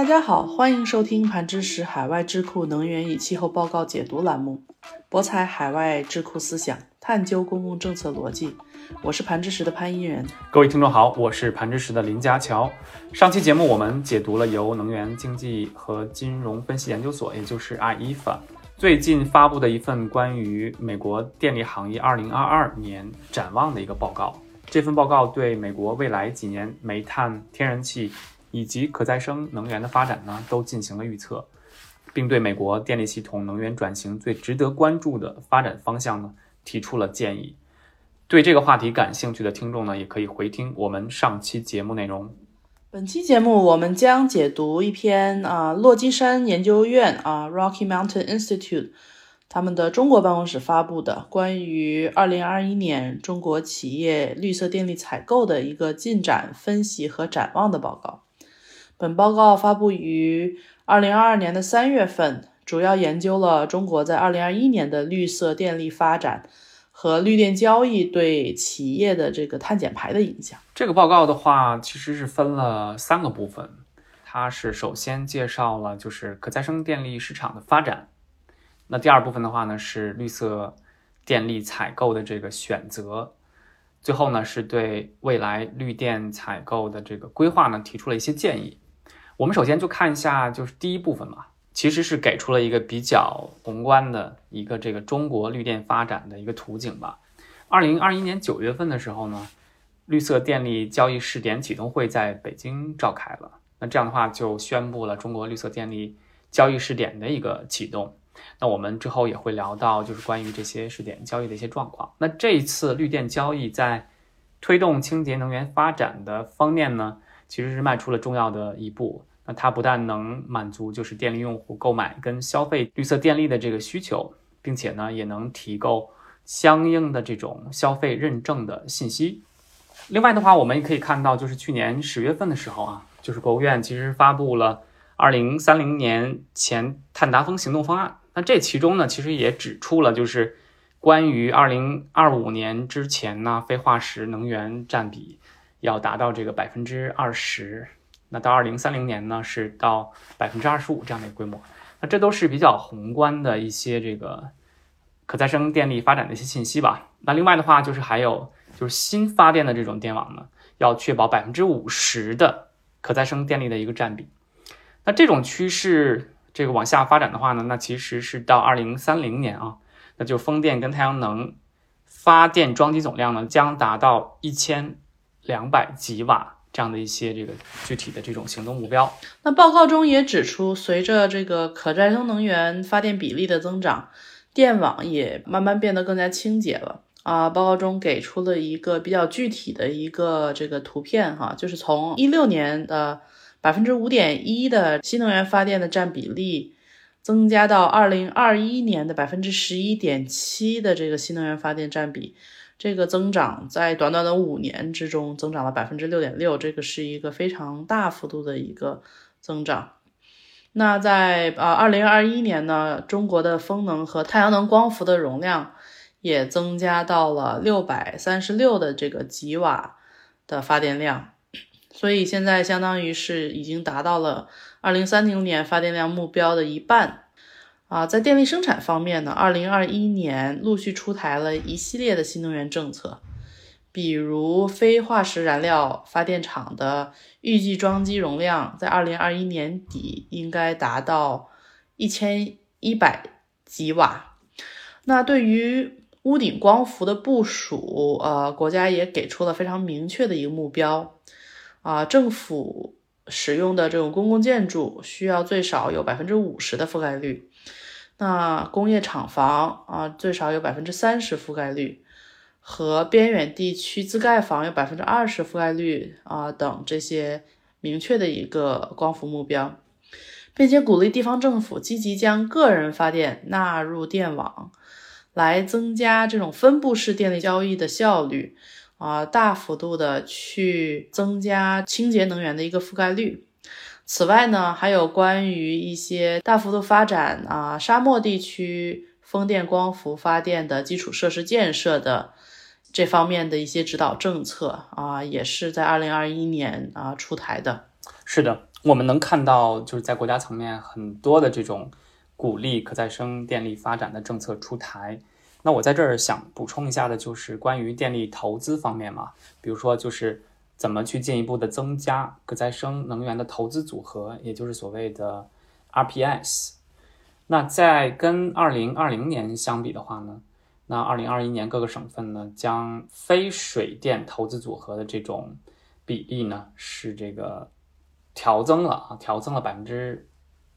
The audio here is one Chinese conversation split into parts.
大家好，欢迎收听盘知识海外智库能源与气候报告解读栏目，博采海外智库思想，探究公共政策逻辑。我是盘知识的潘一人。各位听众好，我是盘知识的林家乔。上期节目我们解读了由能源经济和金融分析研究所，也就是 IEFA 最近发布的一份关于美国电力行业2022年展望的一个报告。这份报告对美国未来几年煤炭、天然气以及可再生能源的发展呢，都进行了预测，并对美国电力系统能源转型最值得关注的发展方向呢，提出了建议。对这个话题感兴趣的听众呢，也可以回听我们上期节目内容。本期节目我们将解读一篇啊，洛基山研究院啊 （Rocky Mountain Institute） 他们的中国办公室发布的关于二零二一年中国企业绿色电力采购的一个进展分析和展望的报告。本报告发布于二零二二年的三月份，主要研究了中国在二零二一年的绿色电力发展和绿电交易对企业的这个碳减排的影响。这个报告的话，其实是分了三个部分，它是首先介绍了就是可再生电力市场的发展，那第二部分的话呢是绿色电力采购的这个选择。最后呢，是对未来绿电采购的这个规划呢提出了一些建议。我们首先就看一下，就是第一部分嘛，其实是给出了一个比较宏观的一个这个中国绿电发展的一个图景吧。二零二一年九月份的时候呢，绿色电力交易试点启动会在北京召开了，那这样的话就宣布了中国绿色电力交易试点的一个启动。那我们之后也会聊到，就是关于这些试点交易的一些状况。那这一次绿电交易在推动清洁能源发展的方面呢，其实是迈出了重要的一步。它不但能满足就是电力用户购买跟消费绿色电力的这个需求，并且呢也能提供相应的这种消费认证的信息。另外的话，我们也可以看到，就是去年十月份的时候啊，就是国务院其实发布了二零三零年前碳达峰行动方案。那这其中呢，其实也指出了就是关于二零二五年之前呢，非化石能源占比要达到这个百分之二十。那到二零三零年呢，是到百分之二十五这样的一个规模。那这都是比较宏观的一些这个可再生电力发展的一些信息吧。那另外的话，就是还有就是新发电的这种电网呢，要确保百分之五十的可再生电力的一个占比。那这种趋势这个往下发展的话呢，那其实是到二零三零年啊，那就风电跟太阳能发电装机总量呢，将达到一千两百吉瓦。这样的一些这个具体的这种行动目标。那报告中也指出，随着这个可再生能源发电比例的增长，电网也慢慢变得更加清洁了啊。报告中给出了一个比较具体的一个这个图片哈，就是从一六年的百分之五点一的新能源发电的占比例，增加到二零二一年的百分之十一点七的这个新能源发电占比。这个增长在短短的五年之中增长了百分之六点六，这个是一个非常大幅度的一个增长。那在呃二零二一年呢，中国的风能和太阳能光伏的容量也增加到了六百三十六的这个吉瓦的发电量，所以现在相当于是已经达到了二零三零年发电量目标的一半。啊，在电力生产方面呢，二零二一年陆续出台了一系列的新能源政策，比如非化石燃料发电厂的预计装机容量在二零二一年底应该达到一千一百吉瓦。那对于屋顶光伏的部署，呃，国家也给出了非常明确的一个目标，啊，政府使用的这种公共建筑需要最少有百分之五十的覆盖率。那工业厂房啊，最少有百分之三十覆盖率，和边远地区自盖房有百分之二十覆盖率啊等这些明确的一个光伏目标，并且鼓励地方政府积极将个人发电纳入电网，来增加这种分布式电力交易的效率啊，大幅度的去增加清洁能源的一个覆盖率。此外呢，还有关于一些大幅度发展啊沙漠地区风电光伏发电的基础设施建设的这方面的一些指导政策啊，也是在二零二一年啊出台的。是的，我们能看到就是在国家层面很多的这种鼓励可再生电力发展的政策出台。那我在这儿想补充一下的就是关于电力投资方面嘛，比如说就是怎么去进一步的增加可再生能源的投资组合，也就是所谓的 RPS。那在跟二零二零年相比的话呢，那二零二一年各个省份呢将非水电投资组合的这种比例呢是这个。调增了啊，调增了百分之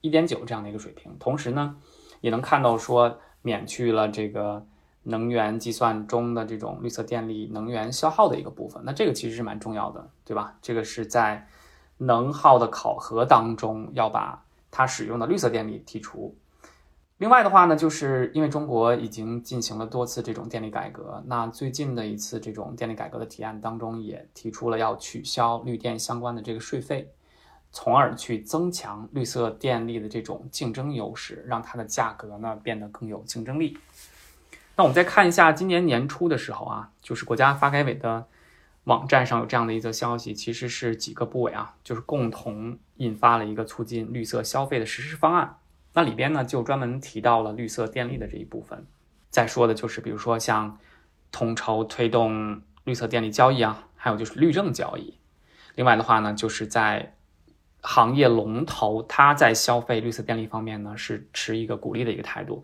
一点九这样的一个水平。同时呢，也能看到说免去了这个能源计算中的这种绿色电力能源消耗的一个部分。那这个其实是蛮重要的，对吧？这个是在能耗的考核当中要把它使用的绿色电力剔除。另外的话呢，就是因为中国已经进行了多次这种电力改革，那最近的一次这种电力改革的提案当中也提出了要取消绿电相关的这个税费。从而去增强绿色电力的这种竞争优势，让它的价格呢变得更有竞争力。那我们再看一下今年年初的时候啊，就是国家发改委的网站上有这样的一则消息，其实是几个部委啊，就是共同印发了一个促进绿色消费的实施方案。那里边呢就专门提到了绿色电力的这一部分，再说的就是比如说像统筹推动绿色电力交易啊，还有就是绿证交易。另外的话呢，就是在行业龙头，它在消费绿色电力方面呢，是持一个鼓励的一个态度，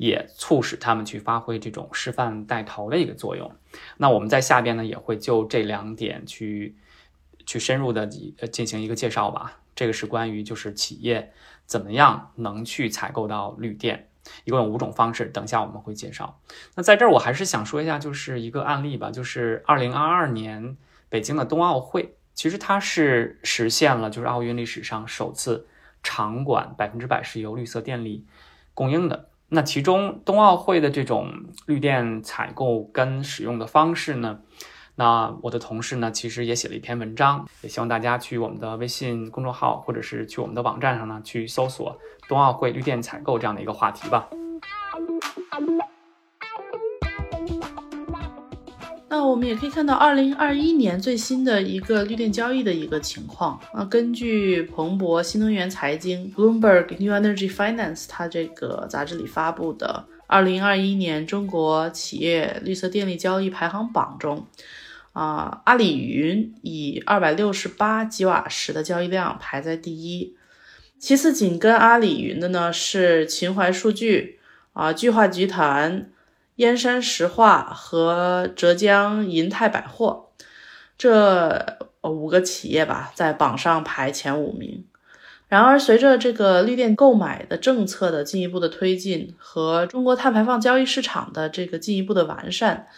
也促使他们去发挥这种示范带头的一个作用。那我们在下边呢，也会就这两点去去深入的进行一个介绍吧。这个是关于就是企业怎么样能去采购到绿电，一共有五种方式，等一下我们会介绍。那在这儿我还是想说一下，就是一个案例吧，就是二零二二年北京的冬奥会。其实它是实现了，就是奥运历史上首次场馆百分之百是由绿色电力供应的。那其中冬奥会的这种绿电采购跟使用的方式呢，那我的同事呢其实也写了一篇文章，也希望大家去我们的微信公众号或者是去我们的网站上呢去搜索冬奥会绿电采购这样的一个话题吧。那我们也可以看到，二零二一年最新的一个绿电交易的一个情况啊。根据彭博新能源财经 （Bloomberg New Energy Finance） 它这个杂志里发布的二零二一年中国企业绿色电力交易排行榜中，啊，阿里云以二百六十八吉瓦时的交易量排在第一，其次紧跟阿里云的呢是秦淮数据啊，聚化集团。燕山石化和浙江银泰百货这五个企业吧，在榜上排前五名。然而，随着这个绿电购买的政策的进一步的推进和中国碳排放交易市场的这个进一步的完善，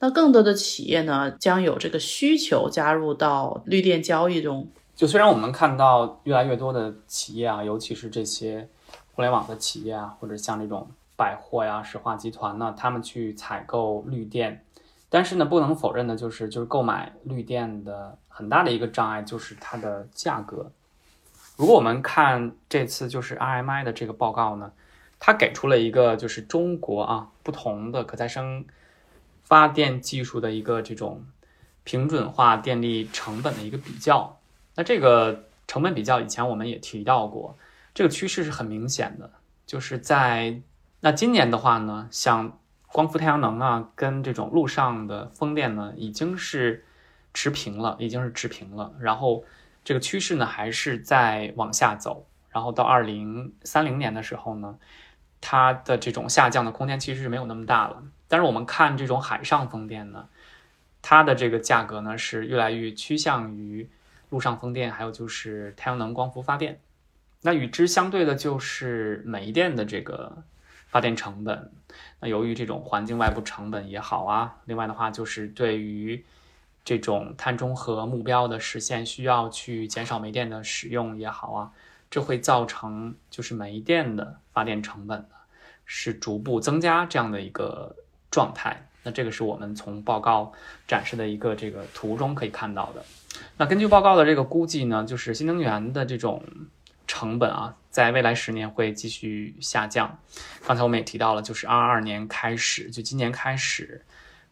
那更多的企业呢将有这个需求加入到绿电交易中。就虽然我们看到越来越多的企业啊，尤其是这些互联网的企业啊，或者像这种。百货呀，石化集团呢，他们去采购绿电，但是呢，不能否认的就是，就是购买绿电的很大的一个障碍就是它的价格。如果我们看这次就是 RMI 的这个报告呢，它给出了一个就是中国啊不同的可再生发电技术的一个这种平准化电力成本的一个比较。那这个成本比较以前我们也提到过，这个趋势是很明显的，就是在。那今年的话呢，像光伏太阳能啊，跟这种陆上的风电呢，已经是持平了，已经是持平了。然后这个趋势呢，还是在往下走。然后到二零三零年的时候呢，它的这种下降的空间其实是没有那么大了。但是我们看这种海上风电呢，它的这个价格呢，是越来越趋向于陆上风电，还有就是太阳能光伏发电。那与之相对的就是煤电的这个。发电成本，那由于这种环境外部成本也好啊，另外的话就是对于这种碳中和目标的实现，需要去减少煤电的使用也好啊，这会造成就是煤电的发电成本是逐步增加这样的一个状态。那这个是我们从报告展示的一个这个图中可以看到的。那根据报告的这个估计呢，就是新能源的这种成本啊。在未来十年会继续下降。刚才我们也提到了，就是二二年开始，就今年开始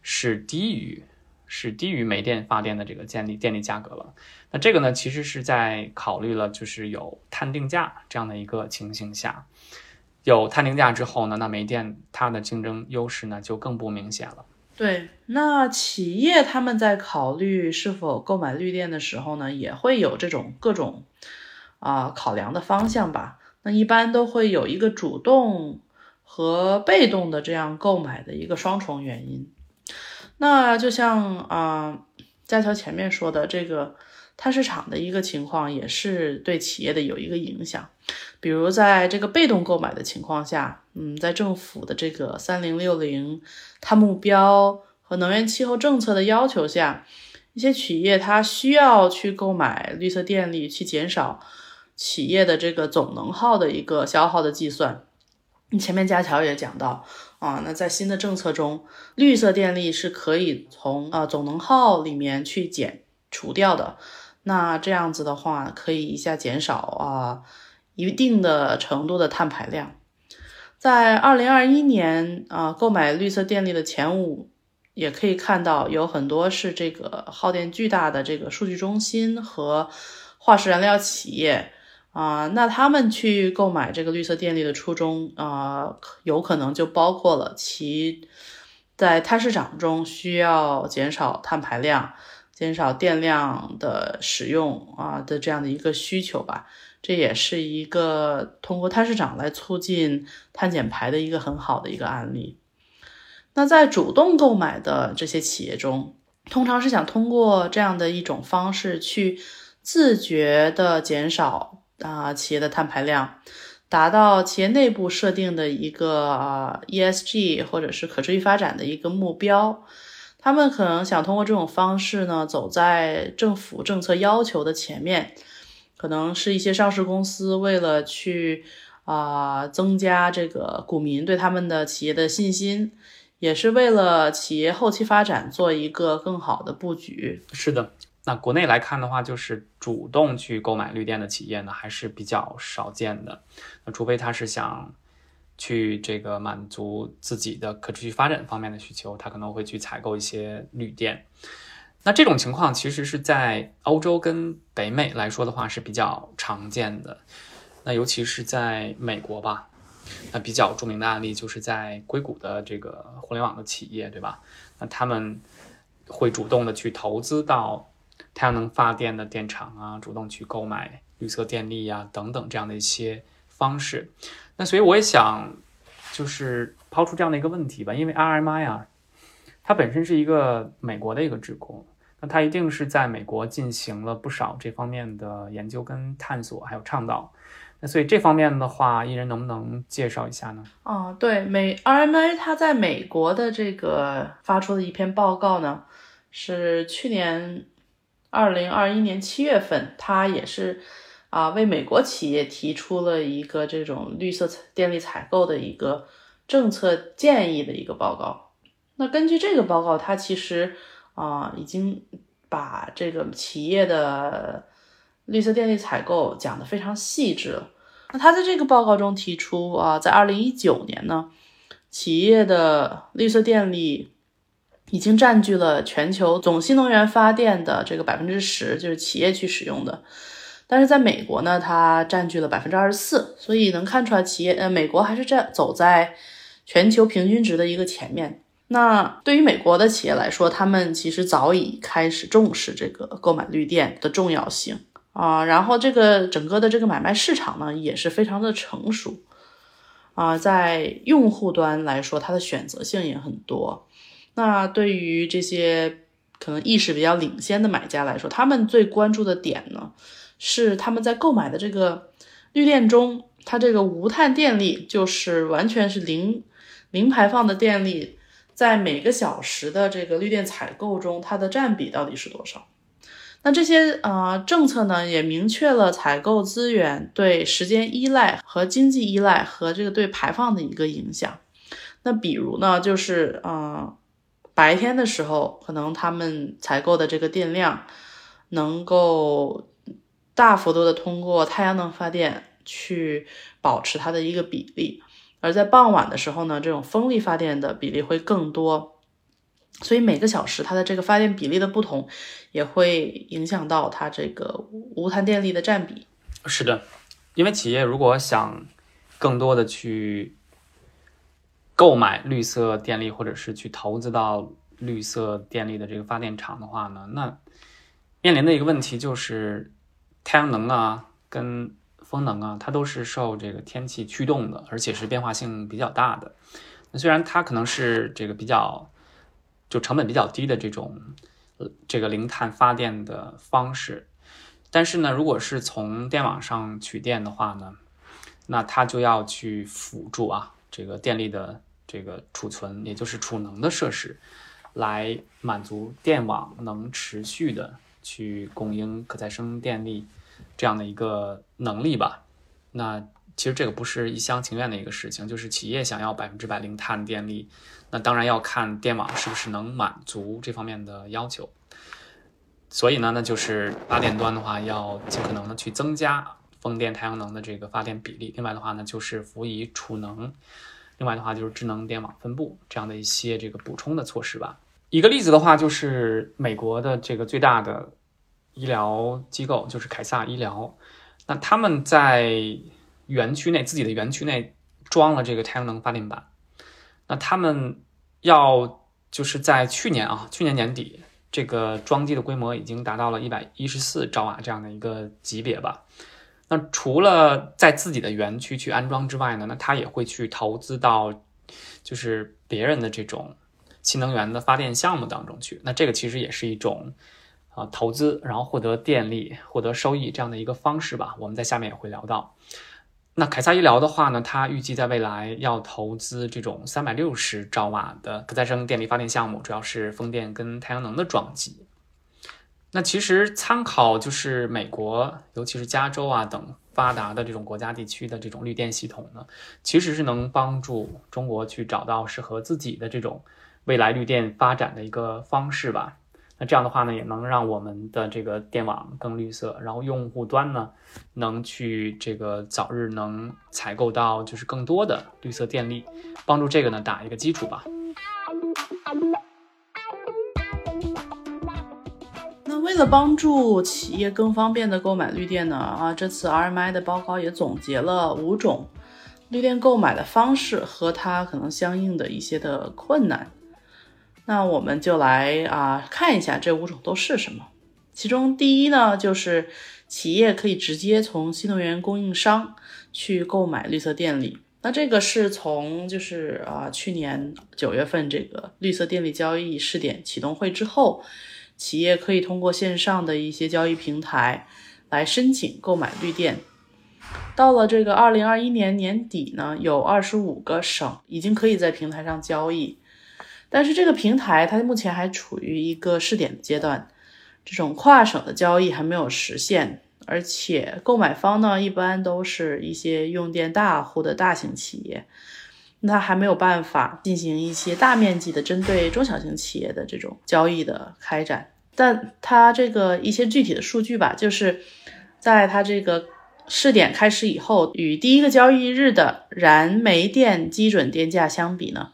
是低于是低于煤电发电的这个电力电力价格了。那这个呢，其实是在考虑了就是有碳定价这样的一个情形下，有碳定价之后呢，那煤电它的竞争优势呢就更不明显了。对，那企业他们在考虑是否购买绿电的时候呢，也会有这种各种啊考量的方向吧。那一般都会有一个主动和被动的这样购买的一个双重原因。那就像啊，佳乔前面说的这个碳市场的一个情况，也是对企业的有一个影响。比如在这个被动购买的情况下，嗯，在政府的这个三零六零碳目标和能源气候政策的要求下，一些企业它需要去购买绿色电力，去减少企业的这个总能耗的一个消耗的计算。前面佳乔也讲到啊，那在新的政策中，绿色电力是可以从啊总能耗里面去减除掉的。那这样子的话，可以一下减少啊一定的程度的碳排量。在二零二一年啊，购买绿色电力的前五，也可以看到有很多是这个耗电巨大的这个数据中心和化石燃料企业。啊，那他们去购买这个绿色电力的初衷啊，有可能就包括了其在碳市场中需要减少碳排量、减少电量的使用啊的这样的一个需求吧。这也是一个通过碳市场来促进碳减排的一个很好的一个案例。那在主动购买的这些企业中，通常是想通过这样的一种方式去自觉的减少。啊，企业的碳排量达到企业内部设定的一个啊 ESG 或者是可持续发展的一个目标，他们可能想通过这种方式呢，走在政府政策要求的前面，可能是一些上市公司为了去啊增加这个股民对他们的企业的信心，也是为了企业后期发展做一个更好的布局。是的。那国内来看的话，就是主动去购买绿电的企业呢，还是比较少见的。那除非他是想去这个满足自己的可持续发展方面的需求，他可能会去采购一些绿电。那这种情况其实是在欧洲跟北美来说的话是比较常见的。那尤其是在美国吧，那比较著名的案例就是在硅谷的这个互联网的企业，对吧？那他们会主动的去投资到。太阳能发电的电厂啊，主动去购买绿色电力呀，等等这样的一些方式。那所以我也想，就是抛出这样的一个问题吧，因为 RMI 啊，它本身是一个美国的一个职工，那它一定是在美国进行了不少这方面的研究跟探索，还有倡导。那所以这方面的话，艺人能不能介绍一下呢？哦，对，美 RMI 它在美国的这个发出的一篇报告呢，是去年。二零二一年七月份，他也是啊，为美国企业提出了一个这种绿色电力采购的一个政策建议的一个报告。那根据这个报告，他其实啊，已经把这个企业的绿色电力采购讲得非常细致了。那他在这个报告中提出啊，在二零一九年呢，企业的绿色电力。已经占据了全球总新能源发电的这个百分之十，就是企业去使用的。但是在美国呢，它占据了百分之二十四，所以能看出来企业呃，美国还是在走在全球平均值的一个前面。那对于美国的企业来说，他们其实早已开始重视这个购买绿电的重要性啊。然后这个整个的这个买卖市场呢，也是非常的成熟啊，在用户端来说，它的选择性也很多。那对于这些可能意识比较领先的买家来说，他们最关注的点呢，是他们在购买的这个绿电中，它这个无碳电力，就是完全是零零排放的电力，在每个小时的这个绿电采购中，它的占比到底是多少？那这些呃政策呢，也明确了采购资源对时间依赖和经济依赖和这个对排放的一个影响。那比如呢，就是呃。白天的时候，可能他们采购的这个电量能够大幅度的通过太阳能发电去保持它的一个比例，而在傍晚的时候呢，这种风力发电的比例会更多。所以每个小时它的这个发电比例的不同，也会影响到它这个无碳电力的占比。是的，因为企业如果想更多的去购买绿色电力，或者是去投资到绿色电力的这个发电厂的话呢，那面临的一个问题就是太阳能啊跟风能啊，它都是受这个天气驱动的，而且是变化性比较大的。那虽然它可能是这个比较就成本比较低的这种这个零碳发电的方式，但是呢，如果是从电网上取电的话呢，那它就要去辅助啊这个电力的这个储存，也就是储能的设施，来满足电网能持续的去供应可再生电力这样的一个能力吧。那其实这个不是一厢情愿的一个事情，就是企业想要百分之百零碳电力，那当然要看电网是不是能满足这方面的要求。所以呢，那就是发电端的话，要尽可能的去增加风电、太阳能的这个发电比例。另外的话呢，就是辅以储能，另外的话就是智能电网分布这样的一些这个补充的措施吧。一个例子的话，就是美国的这个最大的医疗机构，就是凯撒医疗，那他们在园区内自己的园区内装了这个太阳能发电板，那他们要就是在去年啊，去年年底，这个装机的规模已经达到了一百一十四兆瓦这样的一个级别吧。那除了在自己的园区去安装之外呢，那他也会去投资到就是别人的这种新能源的发电项目当中去。那这个其实也是一种啊投资，然后获得电力、获得收益这样的一个方式吧。我们在下面也会聊到。那凯撒医疗的话呢，它预计在未来要投资这种三百六十兆瓦的可再生电力发电项目，主要是风电跟太阳能的装机。那其实参考就是美国，尤其是加州啊等发达的这种国家地区的这种绿电系统呢，其实是能帮助中国去找到适合自己的这种未来绿电发展的一个方式吧。那这样的话呢，也能让我们的这个电网更绿色，然后用户端呢，能去这个早日能采购到就是更多的绿色电力，帮助这个呢打一个基础吧。为了帮助企业更方便的购买绿电呢，啊，这次 RMI 的报告也总结了五种绿电购买的方式和它可能相应的一些的困难。那我们就来啊看一下这五种都是什么。其中第一呢，就是企业可以直接从新能源供应商去购买绿色电力。那这个是从就是啊去年九月份这个绿色电力交易试点启动会之后。企业可以通过线上的一些交易平台来申请购买绿电。到了这个二零二一年年底呢，有二十五个省已经可以在平台上交易，但是这个平台它目前还处于一个试点阶段，这种跨省的交易还没有实现，而且购买方呢一般都是一些用电大户的大型企业。那还没有办法进行一些大面积的针对中小型企业的这种交易的开展，但它这个一些具体的数据吧，就是在它这个试点开始以后，与第一个交易日的燃煤电基准电价相比呢，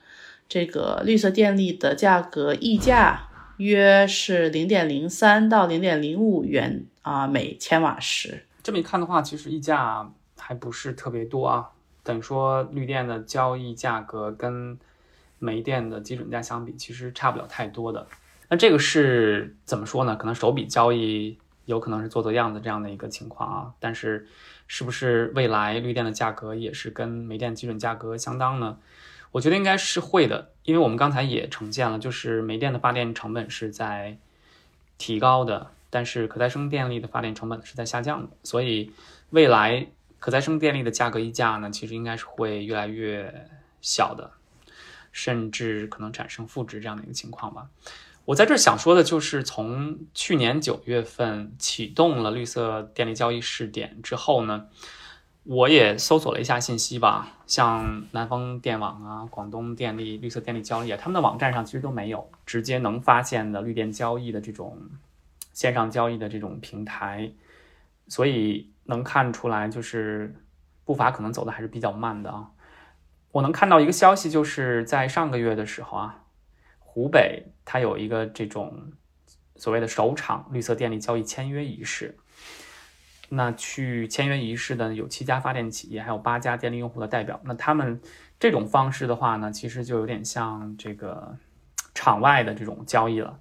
这个绿色电力的价格溢价约是零点零三到零点零五元啊每千瓦时。这么一看的话，其实溢价还不是特别多啊。等于说，绿电的交易价格跟煤电的基准价相比，其实差不了太多的。那这个是怎么说呢？可能首笔交易有可能是做做样子这样的一个情况啊。但是，是不是未来绿电的价格也是跟煤电基准价格相当呢？我觉得应该是会的，因为我们刚才也呈现了，就是煤电的发电成本是在提高的，但是可再生电力的发电成本是在下降的，所以未来。可再生电力的价格溢价呢，其实应该是会越来越小的，甚至可能产生负值这样的一个情况吧。我在这儿想说的就是，从去年九月份启动了绿色电力交易试点之后呢，我也搜索了一下信息吧，像南方电网啊、广东电力绿色电力交易啊，他们的网站上其实都没有直接能发现的绿电交易的这种线上交易的这种平台，所以。能看出来，就是步伐可能走的还是比较慢的啊。我能看到一个消息，就是在上个月的时候啊，湖北它有一个这种所谓的首场绿色电力交易签约仪式。那去签约仪式的有七家发电企业，还有八家电力用户的代表。那他们这种方式的话呢，其实就有点像这个场外的这种交易了，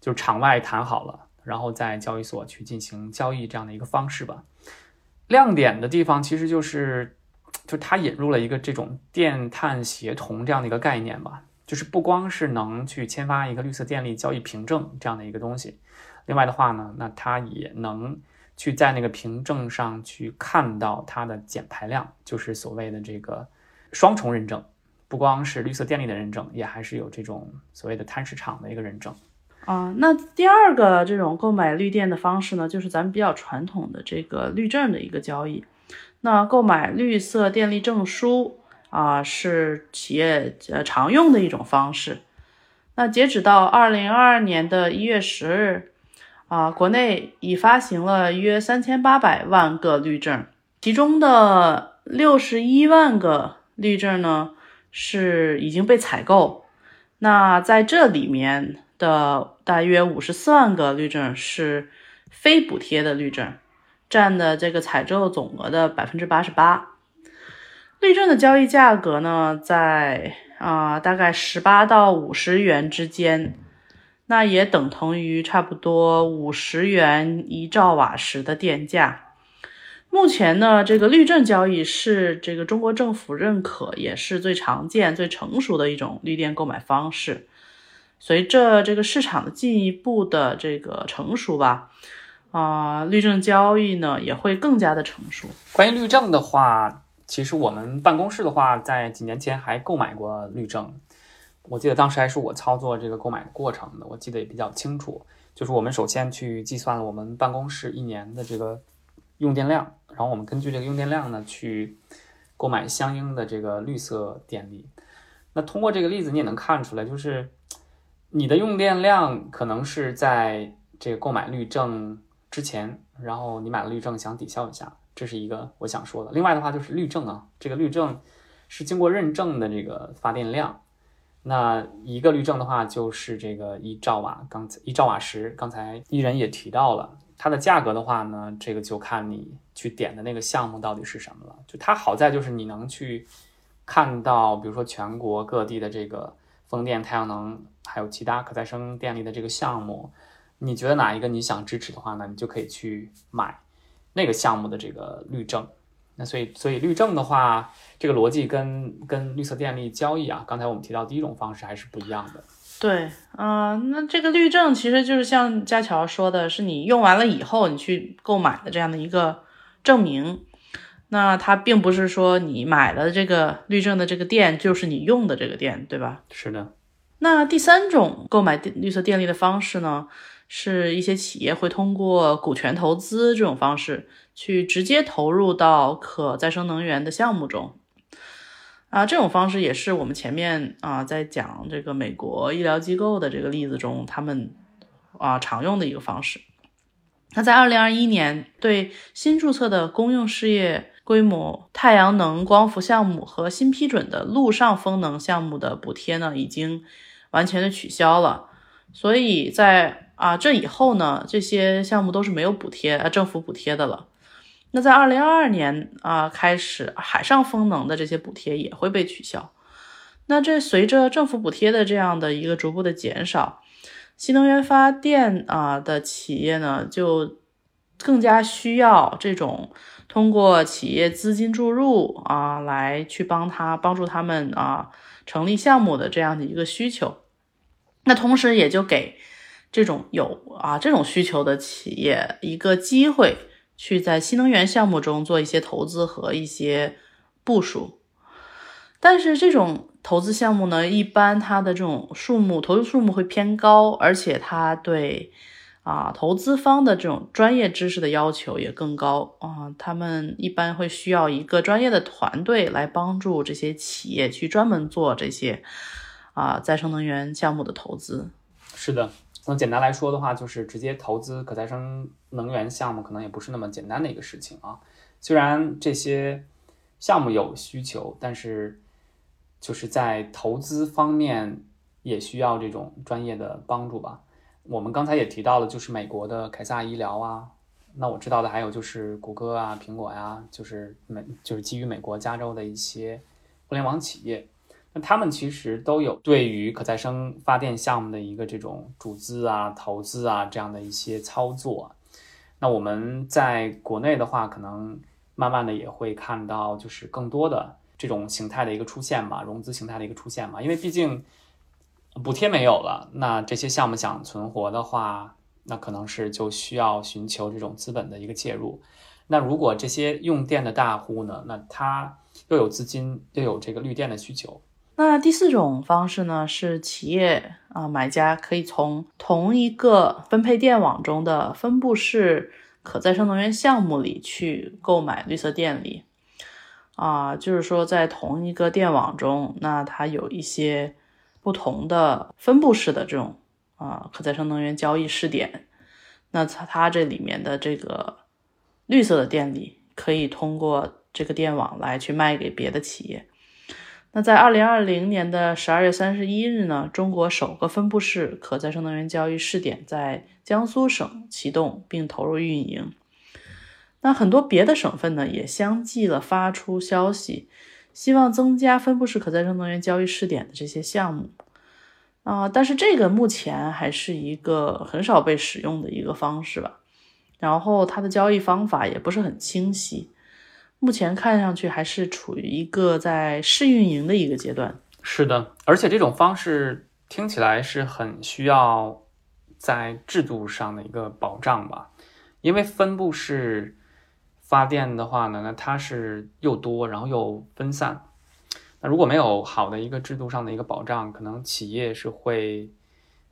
就场外谈好了，然后在交易所去进行交易这样的一个方式吧。亮点的地方其实就是，就它引入了一个这种电碳协同这样的一个概念吧，就是不光是能去签发一个绿色电力交易凭证这样的一个东西，另外的话呢，那它也能。去在那个凭证上去看到它的减排量，就是所谓的这个双重认证，不光是绿色电力的认证，也还是有这种所谓的碳市场的一个认证。啊，那第二个这种购买绿电的方式呢，就是咱们比较传统的这个绿证的一个交易。那购买绿色电力证书啊，是企业呃常用的一种方式。那截止到二零二二年的一月十日。啊，国内已发行了约三千八百万个绿证，其中的六十一万个绿证呢是已经被采购。那在这里面的大约五十四万个绿证是非补贴的绿证，占的这个采购总额的百分之八十八。绿证的交易价格呢，在啊大概十八到五十元之间。那也等同于差不多五十元一兆瓦时的电价。目前呢，这个绿证交易是这个中国政府认可，也是最常见、最成熟的一种绿电购买方式。随着这个市场的进一步的这个成熟吧，啊，绿证交易呢也会更加的成熟。关于绿证的话，其实我们办公室的话，在几年前还购买过绿证。我记得当时还是我操作这个购买过程的，我记得也比较清楚。就是我们首先去计算了我们办公室一年的这个用电量，然后我们根据这个用电量呢去购买相应的这个绿色电力。那通过这个例子你也能看出来，就是你的用电量可能是在这个购买绿证之前，然后你买了绿证想抵消一下，这是一个我想说的。另外的话就是绿证啊，这个绿证是经过认证的这个发电量。那一个绿证的话，就是这个一兆瓦，刚才一兆瓦时，刚才伊人也提到了它的价格的话呢，这个就看你去点的那个项目到底是什么了。就它好在就是你能去看到，比如说全国各地的这个风电、太阳能，还有其他可再生电力的这个项目，你觉得哪一个你想支持的话呢，你就可以去买那个项目的这个绿证。那所以，所以绿证的话，这个逻辑跟跟绿色电力交易啊，刚才我们提到第一种方式还是不一样的。对，嗯，那这个绿证其实就是像佳乔说的，是你用完了以后你去购买的这样的一个证明。那它并不是说你买了这个绿证的这个电就是你用的这个电，对吧？是的。那第三种购买电绿色电力的方式呢，是一些企业会通过股权投资这种方式。去直接投入到可再生能源的项目中，啊，这种方式也是我们前面啊在讲这个美国医疗机构的这个例子中，他们啊常用的一个方式。那在二零二一年，对新注册的公用事业规模太阳能光伏项目和新批准的陆上风能项目的补贴呢，已经完全的取消了。所以在啊这以后呢，这些项目都是没有补贴啊政府补贴的了。那在二零二二年啊开始，海上风能的这些补贴也会被取消。那这随着政府补贴的这样的一个逐步的减少，新能源发电啊的企业呢，就更加需要这种通过企业资金注入啊来去帮他帮助他们啊成立项目的这样的一个需求。那同时也就给这种有啊这种需求的企业一个机会。去在新能源项目中做一些投资和一些部署，但是这种投资项目呢，一般它的这种数目投资数目会偏高，而且它对啊投资方的这种专业知识的要求也更高啊，他们一般会需要一个专业的团队来帮助这些企业去专门做这些啊再生能源项目的投资。是的。那简单来说的话，就是直接投资可再生能源项目，可能也不是那么简单的一个事情啊。虽然这些项目有需求，但是就是在投资方面也需要这种专业的帮助吧。我们刚才也提到了，就是美国的凯撒医疗啊，那我知道的还有就是谷歌啊、苹果呀，就是美就是基于美国加州的一些互联网企业。那他们其实都有对于可再生发电项目的一个这种注资啊、投资啊这样的一些操作。那我们在国内的话，可能慢慢的也会看到，就是更多的这种形态的一个出现嘛，融资形态的一个出现嘛。因为毕竟补贴没有了，那这些项目想存活的话，那可能是就需要寻求这种资本的一个介入。那如果这些用电的大户呢，那他又有资金，又有这个绿电的需求。那第四种方式呢，是企业啊买家可以从同一个分配电网中的分布式可再生能源项目里去购买绿色电力啊，就是说在同一个电网中，那它有一些不同的分布式的这种啊可再生能源交易试点，那它它这里面的这个绿色的电力可以通过这个电网来去卖给别的企业。那在二零二零年的十二月三十一日呢，中国首个分布式可再生能源交易试点在江苏省启动并投入运营。那很多别的省份呢，也相继了发出消息，希望增加分布式可再生能源交易试点的这些项目。啊，但是这个目前还是一个很少被使用的一个方式吧。然后它的交易方法也不是很清晰。目前看上去还是处于一个在试运营的一个阶段。是的，而且这种方式听起来是很需要在制度上的一个保障吧？因为分布式发电的话呢，那它是又多，然后又分散。那如果没有好的一个制度上的一个保障，可能企业是会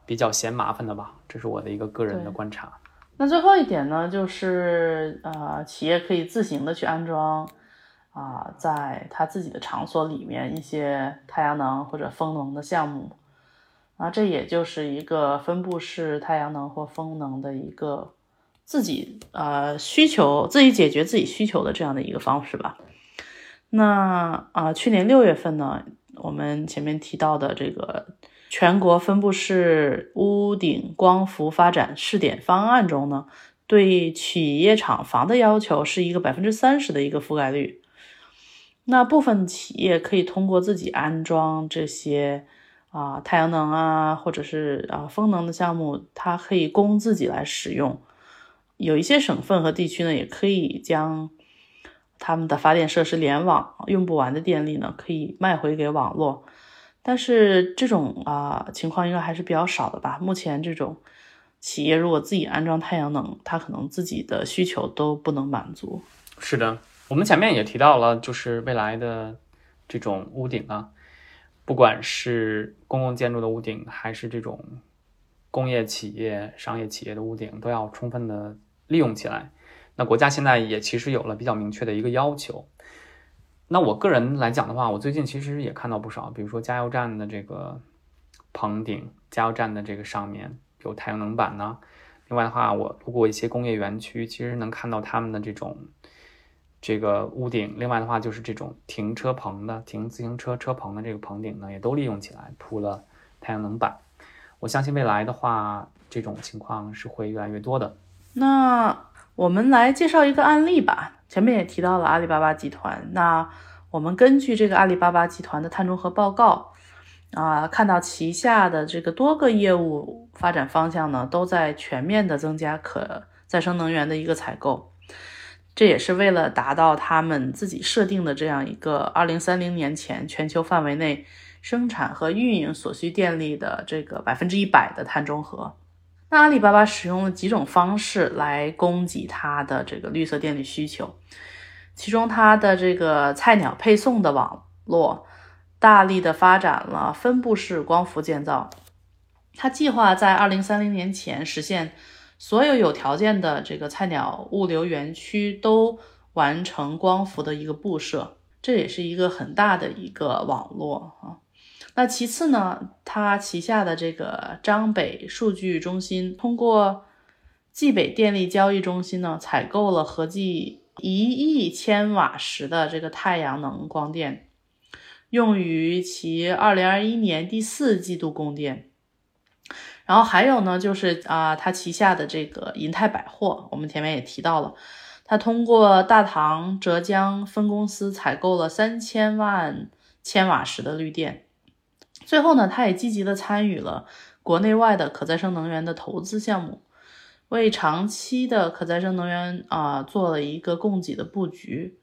比较嫌麻烦的吧？这是我的一个个人的观察。那最后一点呢，就是呃，企业可以自行的去安装啊，在他自己的场所里面一些太阳能或者风能的项目啊，这也就是一个分布式太阳能或风能的一个自己呃需求自己解决自己需求的这样的一个方式吧。那啊，去年六月份呢，我们前面提到的这个。全国分布式屋顶光伏发展试点方案中呢，对企业厂房的要求是一个百分之三十的一个覆盖率。那部分企业可以通过自己安装这些啊太阳能啊，或者是啊风能的项目，它可以供自己来使用。有一些省份和地区呢，也可以将他们的发电设施联网，用不完的电力呢，可以卖回给网络。但是这种啊情况应该还是比较少的吧？目前这种企业如果自己安装太阳能，它可能自己的需求都不能满足。是的，我们前面也提到了，就是未来的这种屋顶啊，不管是公共建筑的屋顶，还是这种工业企业、商业企业的屋顶，都要充分的利用起来。那国家现在也其实有了比较明确的一个要求。那我个人来讲的话，我最近其实也看到不少，比如说加油站的这个棚顶，加油站的这个上面有太阳能板呢。另外的话，我路过一些工业园区，其实能看到他们的这种这个屋顶。另外的话，就是这种停车棚的停自行车车棚的这个棚顶呢，也都利用起来铺了太阳能板。我相信未来的话，这种情况是会越来越多的。那我们来介绍一个案例吧。前面也提到了阿里巴巴集团，那我们根据这个阿里巴巴集团的碳中和报告啊，看到旗下的这个多个业务发展方向呢，都在全面的增加可再生能源的一个采购，这也是为了达到他们自己设定的这样一个二零三零年前全球范围内生产和运营所需电力的这个百分之一百的碳中和。那阿里巴巴使用了几种方式来供给它的这个绿色电力需求，其中它的这个菜鸟配送的网络大力的发展了分布式光伏建造，它计划在二零三零年前实现所有有条件的这个菜鸟物流园区都完成光伏的一个布设，这也是一个很大的一个网络啊。那其次呢，它旗下的这个张北数据中心通过冀北电力交易中心呢，采购了合计一亿千瓦时的这个太阳能光电，用于其二零二一年第四季度供电。然后还有呢，就是啊，它旗下的这个银泰百货，我们前面也提到了，它通过大唐浙江分公司采购了三千万千瓦时的绿电。最后呢，他也积极的参与了国内外的可再生能源的投资项目，为长期的可再生能源啊做了一个供给的布局。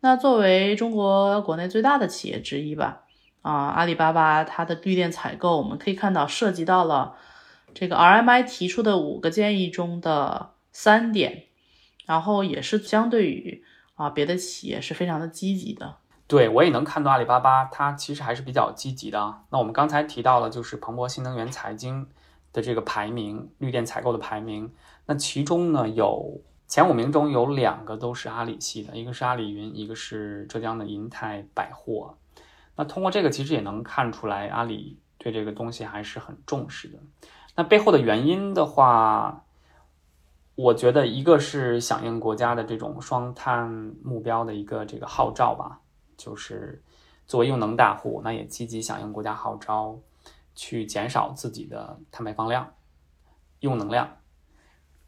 那作为中国国内最大的企业之一吧，啊，阿里巴巴它的绿电采购，我们可以看到涉及到了。这个 RMI 提出的五个建议中的三点，然后也是相对于啊别的企业是非常的积极的。对我也能看到阿里巴巴它其实还是比较积极的。那我们刚才提到了就是彭博新能源财经的这个排名，绿电采购的排名。那其中呢有前五名中有两个都是阿里系的，一个是阿里云，一个是浙江的银泰百货。那通过这个其实也能看出来阿里对这个东西还是很重视的。那背后的原因的话，我觉得一个是响应国家的这种双碳目标的一个这个号召吧，就是作为用能大户，那也积极响应国家号召，去减少自己的碳排放量、用能量。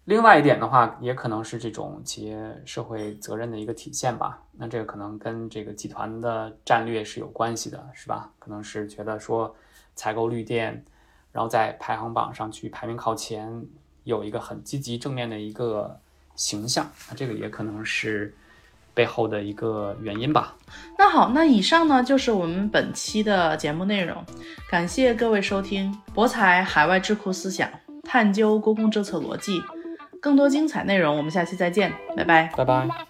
另外一点的话，也可能是这种企业社会责任的一个体现吧。那这个可能跟这个集团的战略是有关系的，是吧？可能是觉得说采购绿电。然后在排行榜上去排名靠前，有一个很积极正面的一个形象，那这个也可能是背后的一个原因吧。那好，那以上呢就是我们本期的节目内容，感谢各位收听，博彩海外智库思想，探究公共政策逻辑，更多精彩内容，我们下期再见，拜拜，拜拜。